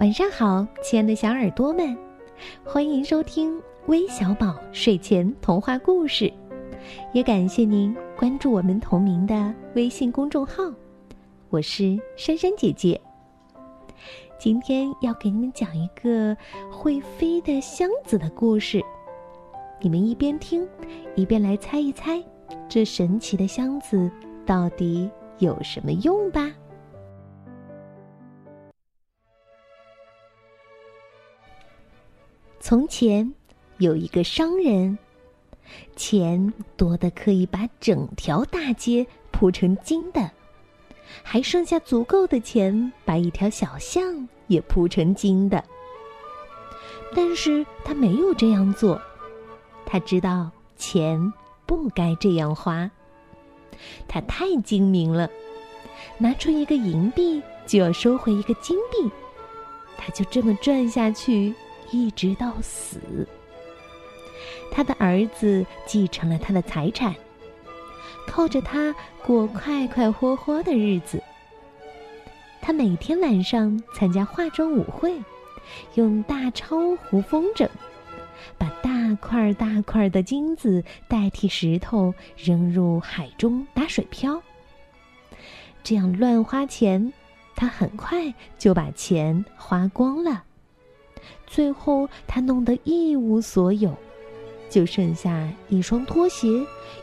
晚上好，亲爱的小耳朵们，欢迎收听微小宝睡前童话故事，也感谢您关注我们同名的微信公众号。我是珊珊姐姐。今天要给你们讲一个会飞的箱子的故事，你们一边听，一边来猜一猜，这神奇的箱子到底有什么用吧。从前有一个商人，钱多的可以把整条大街铺成金的，还剩下足够的钱把一条小巷也铺成金的。但是他没有这样做，他知道钱不该这样花。他太精明了，拿出一个银币就要收回一个金币，他就这么赚下去。一直到死，他的儿子继承了他的财产，靠着他过快快活活的日子。他每天晚上参加化妆舞会，用大钞糊风筝，把大块大块的金子代替石头扔入海中打水漂。这样乱花钱，他很快就把钱花光了。最后，他弄得一无所有，就剩下一双拖鞋、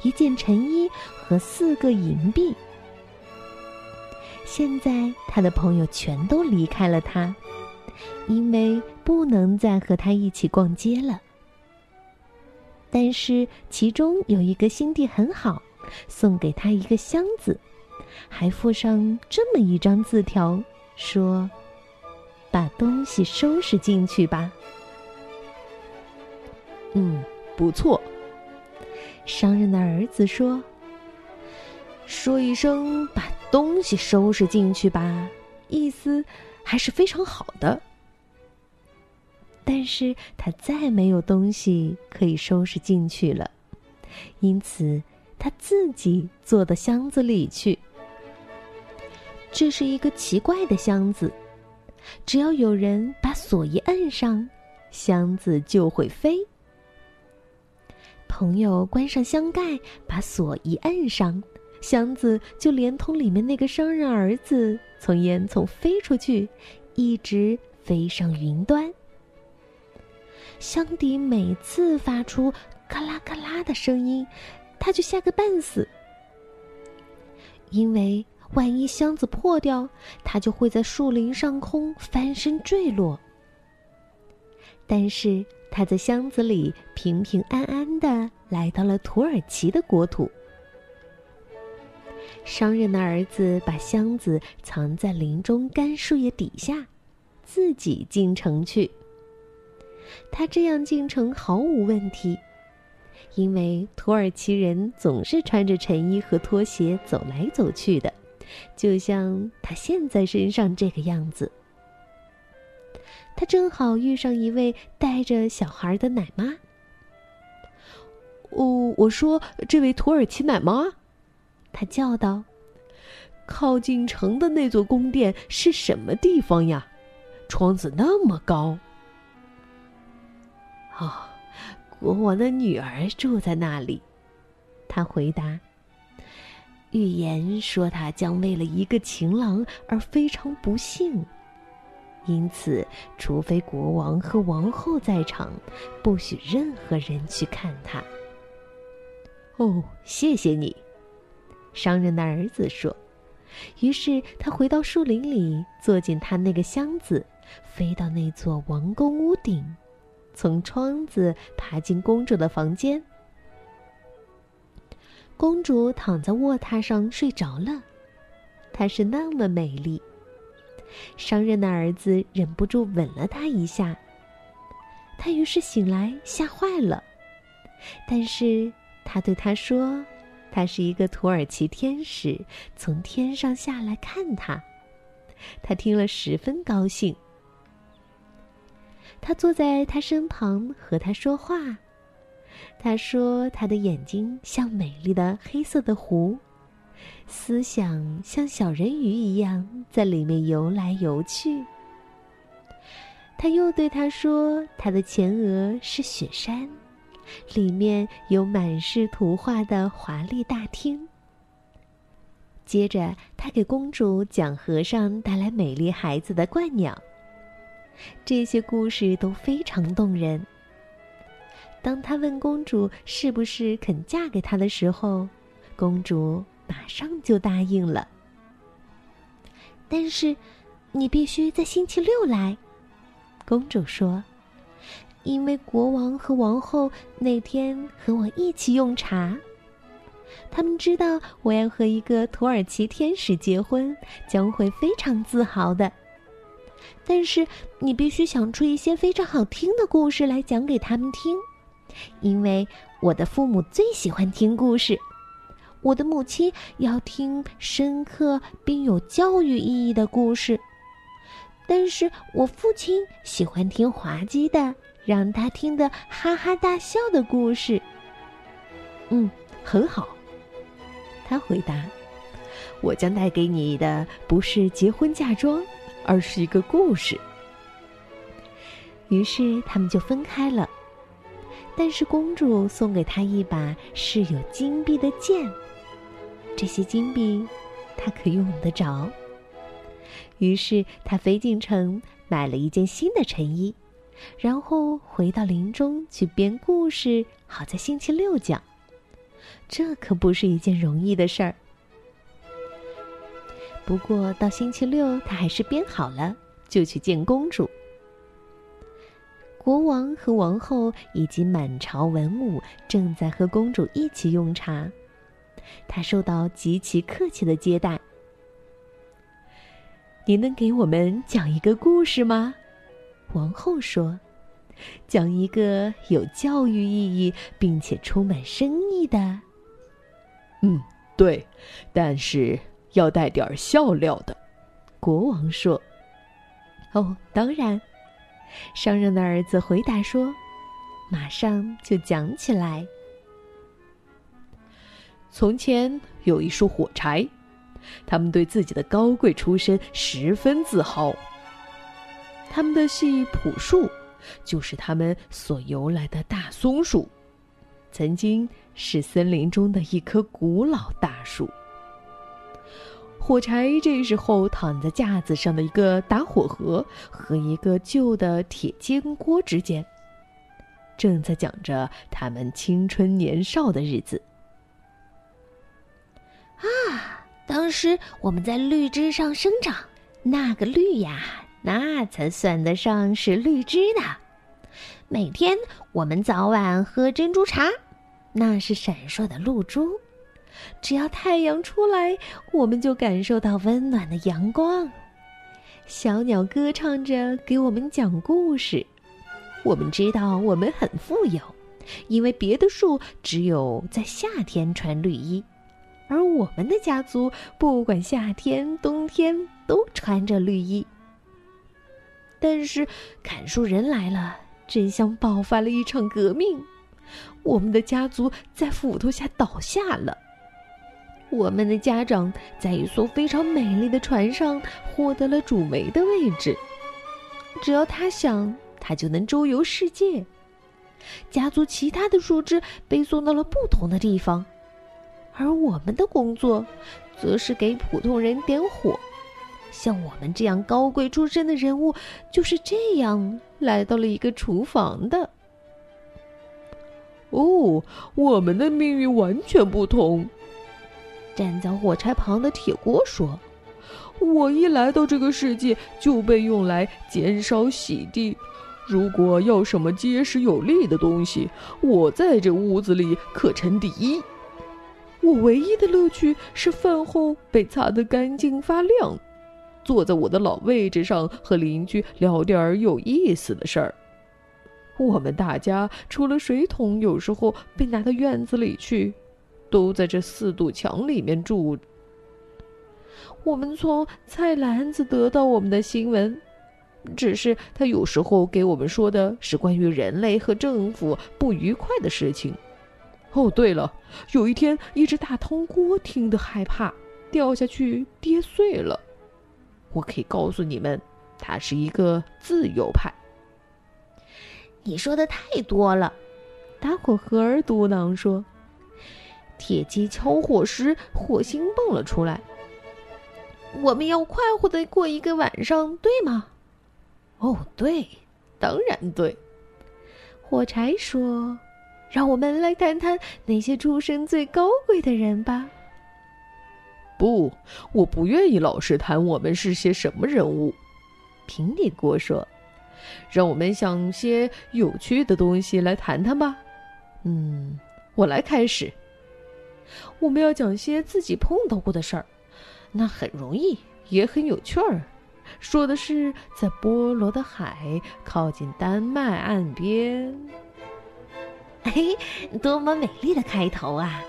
一件衬衣和四个银币。现在，他的朋友全都离开了他，因为不能再和他一起逛街了。但是，其中有一个心地很好，送给他一个箱子，还附上这么一张字条，说。把东西收拾进去吧。嗯，不错。商人的儿子说：“说一声把东西收拾进去吧，意思还是非常好的。”但是他再没有东西可以收拾进去了，因此他自己坐到箱子里去。这是一个奇怪的箱子。只要有人把锁一摁上，箱子就会飞。朋友关上箱盖，把锁一摁上，箱子就连同里面那个商人儿子从烟囱飞出去，一直飞上云端。箱底每次发出咔啦咔啦的声音，他就吓个半死，因为。万一箱子破掉，他就会在树林上空翻身坠落。但是他在箱子里平平安安的来到了土耳其的国土。商人的儿子把箱子藏在林中干树叶底下，自己进城去。他这样进城毫无问题，因为土耳其人总是穿着衬衣和拖鞋走来走去的。就像他现在身上这个样子，他正好遇上一位带着小孩的奶妈。哦，我说，这位土耳其奶妈，他叫道：“靠近城的那座宫殿是什么地方呀？窗子那么高。”哦，国王的女儿住在那里，他回答。预言说，他将为了一个情郎而非常不幸，因此，除非国王和王后在场，不许任何人去看他。哦，谢谢你，商人的儿子说。于是他回到树林里，坐进他那个箱子，飞到那座王宫屋顶，从窗子爬进公主的房间。公主躺在卧榻上睡着了，她是那么美丽。商人的儿子忍不住吻了她一下，她于是醒来，吓坏了。但是他对她说：“他是一个土耳其天使，从天上下来看他。”他听了十分高兴。他坐在他身旁和他说话。他说：“他的眼睛像美丽的黑色的湖，思想像小人鱼一样在里面游来游去。”他又对他说：“他的前额是雪山，里面有满是图画的华丽大厅。”接着，他给公主讲和尚带来美丽孩子的鹳鸟。这些故事都非常动人。当他问公主是不是肯嫁给他的时候，公主马上就答应了。但是，你必须在星期六来，公主说，因为国王和王后那天和我一起用茶。他们知道我要和一个土耳其天使结婚，将会非常自豪的。但是你必须想出一些非常好听的故事来讲给他们听，因为我的父母最喜欢听故事。我的母亲要听深刻并有教育意义的故事，但是我父亲喜欢听滑稽的，让他听得哈哈大笑的故事。嗯，很好。他回答：“我将带给你的不是结婚嫁妆，而是一个故事。”于是他们就分开了。但是公主送给他一把饰有金币的剑，这些金币他可用得着。于是他飞进城买了一件新的衬衣，然后回到林中去编故事，好在星期六讲。这可不是一件容易的事儿。不过到星期六，他还是编好了，就去见公主。国王和王后以及满朝文武正在和公主一起用茶，她受到极其客气的接待。您能给我们讲一个故事吗？王后说：“讲一个有教育意义并且充满深意的。”嗯，对，但是要带点笑料的。国王说：“哦，当然。”商人的儿子回答说：“马上就讲起来。从前有一束火柴，他们对自己的高贵出身十分自豪。他们的系朴树，就是他们所由来的大松树，曾经。”是森林中的一棵古老大树。火柴这时候躺在架子上的一个打火盒和一个旧的铁煎锅之间，正在讲着他们青春年少的日子。啊，当时我们在绿枝上生长，那个绿呀，那才算得上是绿枝的。每天我们早晚喝珍珠茶。那是闪烁的露珠，只要太阳出来，我们就感受到温暖的阳光。小鸟歌唱着给我们讲故事。我们知道我们很富有，因为别的树只有在夏天穿绿衣，而我们的家族不管夏天冬天都穿着绿衣。但是砍树人来了，真像爆发了一场革命。我们的家族在斧头下倒下了。我们的家长在一艘非常美丽的船上获得了主媒的位置。只要他想，他就能周游世界。家族其他的树枝被送到了不同的地方，而我们的工作，则是给普通人点火。像我们这样高贵出身的人物，就是这样来到了一个厨房的。哦，我们的命运完全不同。站在火柴旁的铁锅说：“我一来到这个世界就被用来煎烧洗地。如果要什么结实有力的东西，我在这屋子里可称第一。我唯一的乐趣是饭后被擦得干净发亮，坐在我的老位置上和邻居聊点儿有意思的事儿。”我们大家除了水桶有时候被拿到院子里去，都在这四堵墙里面住。我们从菜篮子得到我们的新闻，只是他有时候给我们说的是关于人类和政府不愉快的事情。哦，对了，有一天一只大汤锅听得害怕，掉下去跌碎了。我可以告诉你们，他是一个自由派。你说的太多了。大伙合而嘟囔说：“铁鸡敲火时，火星蹦了出来。我们要快活的过一个晚上，对吗？”“哦，对，当然对。”火柴说：“让我们来谈谈那些出身最高贵的人吧。”“不，我不愿意老是谈我们是些什么人物。”平底锅说：“让我们想些有趣的东西来谈谈吧。”嗯，我来开始。我们要讲些自己碰到过的事儿，那很容易，也很有趣儿。说的是在波罗的海靠近丹麦岸边。嘿，多么美丽的开头啊！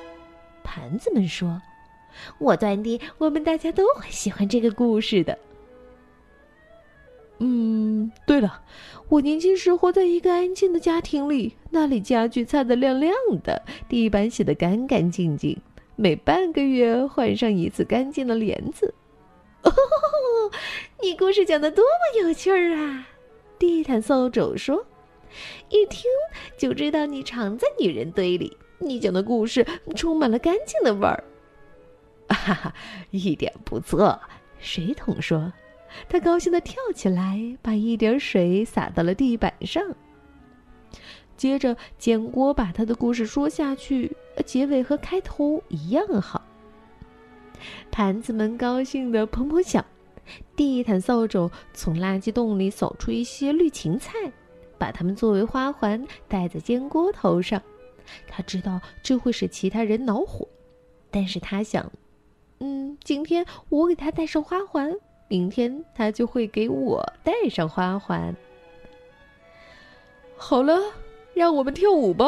盘子们说：“我断定我们大家都会喜欢这个故事的。”嗯，对了，我年轻时活在一个安静的家庭里，那里家具擦得亮亮的，地板洗得干干净净，每半个月换上一次干净的帘子。哦，你故事讲的多么有趣儿啊！地毯扫帚说：“一听就知道你藏在女人堆里，你讲的故事充满了干净的味儿。”哈哈，一点不错。水桶说。他高兴地跳起来，把一点水洒到了地板上。接着，煎锅把他的故事说下去，结尾和开头一样好。盘子们高兴地砰砰响，地毯扫帚从垃圾洞里扫出一些绿芹菜，把它们作为花环戴在煎锅头上。他知道这会使其他人恼火，但是他想，嗯，今天我给他戴上花环。明天他就会给我戴上花环。好了，让我们跳舞吧，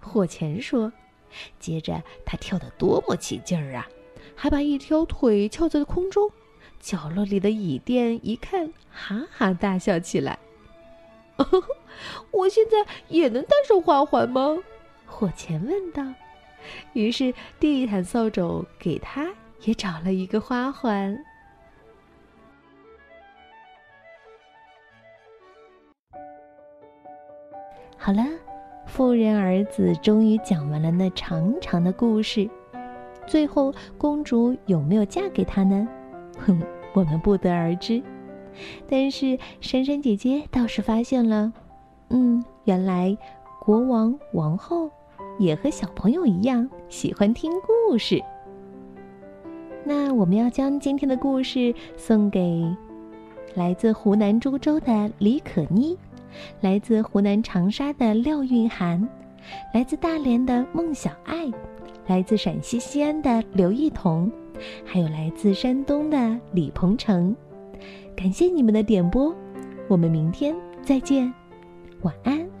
火钳说。接着他跳得多么起劲儿啊，还把一条腿翘在了空中。角落里的椅垫一看，哈哈大笑起来。我现在也能戴上花环吗？火钳问道。于是地毯扫帚给他也找了一个花环。好了，富人儿子终于讲完了那长长的故事。最后，公主有没有嫁给他呢？哼，我们不得而知。但是珊珊姐姐倒是发现了，嗯，原来国王、王后也和小朋友一样喜欢听故事。那我们要将今天的故事送给来自湖南株洲的李可妮。来自湖南长沙的廖韵涵，来自大连的孟小爱，来自陕西西安的刘艺彤，还有来自山东的李鹏程，感谢你们的点播，我们明天再见，晚安。